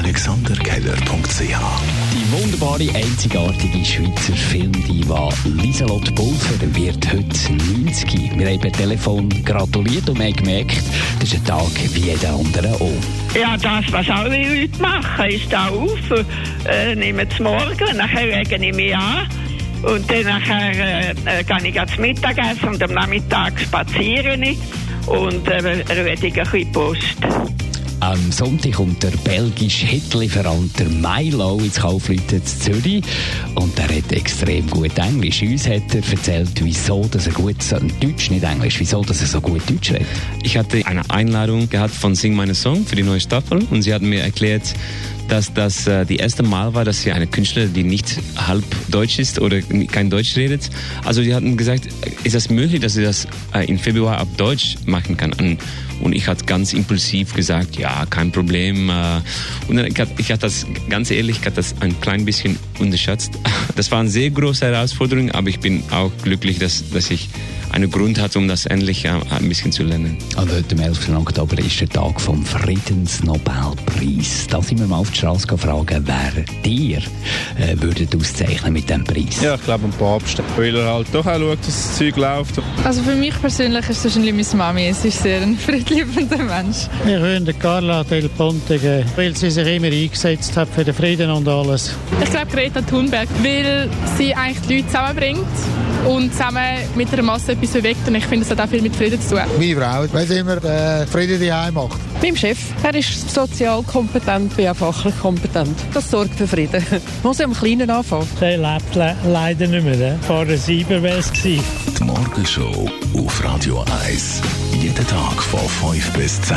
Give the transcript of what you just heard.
AlexanderKeller.ch Die wunderbare, einzigartige Schweizer Filmdiva Lieselotte Pulver wird heute 90. Wir haben per Telefon gratuliert und haben gemerkt, das ist ein Tag wie jeder andere auch. Ja, das, was alle Leute machen, ist da auf, äh, nehmen es morgen, nachher lege ich mich an und dann nachher äh, äh, gehe ich zum Mittagessen und am Nachmittag spaziere ich und äh, rede ich ein bisschen Post. Am Sonntag kommt der belgische Hitlieferant der Milo ins Kaufleute zu Zürich und er hat extrem gut Englisch. Uns hat er erzählt, wieso dass er gut, Deutsch nicht Englisch, wieso dass er so gut Deutsch redet. Ich hatte eine Einladung gehabt von Sing Meine Song für die neue Staffel und sie hat mir erklärt, dass das äh, die erste Mal war, dass sie eine Künstlerin, die nicht halb Deutsch ist oder kein Deutsch redet. Also sie hatten gesagt, ist das möglich, dass sie das äh, im Februar auf Deutsch machen kann? Und ich hatte ganz impulsiv gesagt, ja, kein Problem. Äh, und ich hatte, ich das, ganz ehrlich, ich hatte das ein klein bisschen unterschätzt. Das war eine sehr große Herausforderung, aber ich bin auch glücklich, dass, dass ich einen Grund hatte, um das endlich äh, ein bisschen zu lernen. Also heute, am 11. Oktober, ist der Tag vom Friedensnobelpreis. Da sind wir mal auf die Straße gefragt, wer dir äh, würdet auszeichnen mit diesem Preis? Ja, ich glaube am Papst, weil er halt doch auch schaut, dass das Zeug läuft. Also für mich persönlich ist das wahrscheinlich meine Mami. Es ist sehr ein friedliebender Mensch. Wir würden Carla Del Ponte geben, weil sie sich immer eingesetzt hat für den Frieden und alles. Ich glaube Greta Thunberg, weil sie eigentlich die Leute zusammenbringt und zusammen mit der Masse etwas bewegt. Und ich finde, es hat auch viel mit Frieden zu tun. Meine Frau, weil sie immer äh, Frieden daheim macht. Mein Chef, er ist sozial kompetent, bin auch fachlich kompetent. Das sorgt für Frieden. Muss ich am Kleinen anfangen. Der lebt le leider nicht mehr. Vor der Sieben wäre es gewesen. Die Morgenshow auf Radio 1. Jeden Tag von 5 bis 10.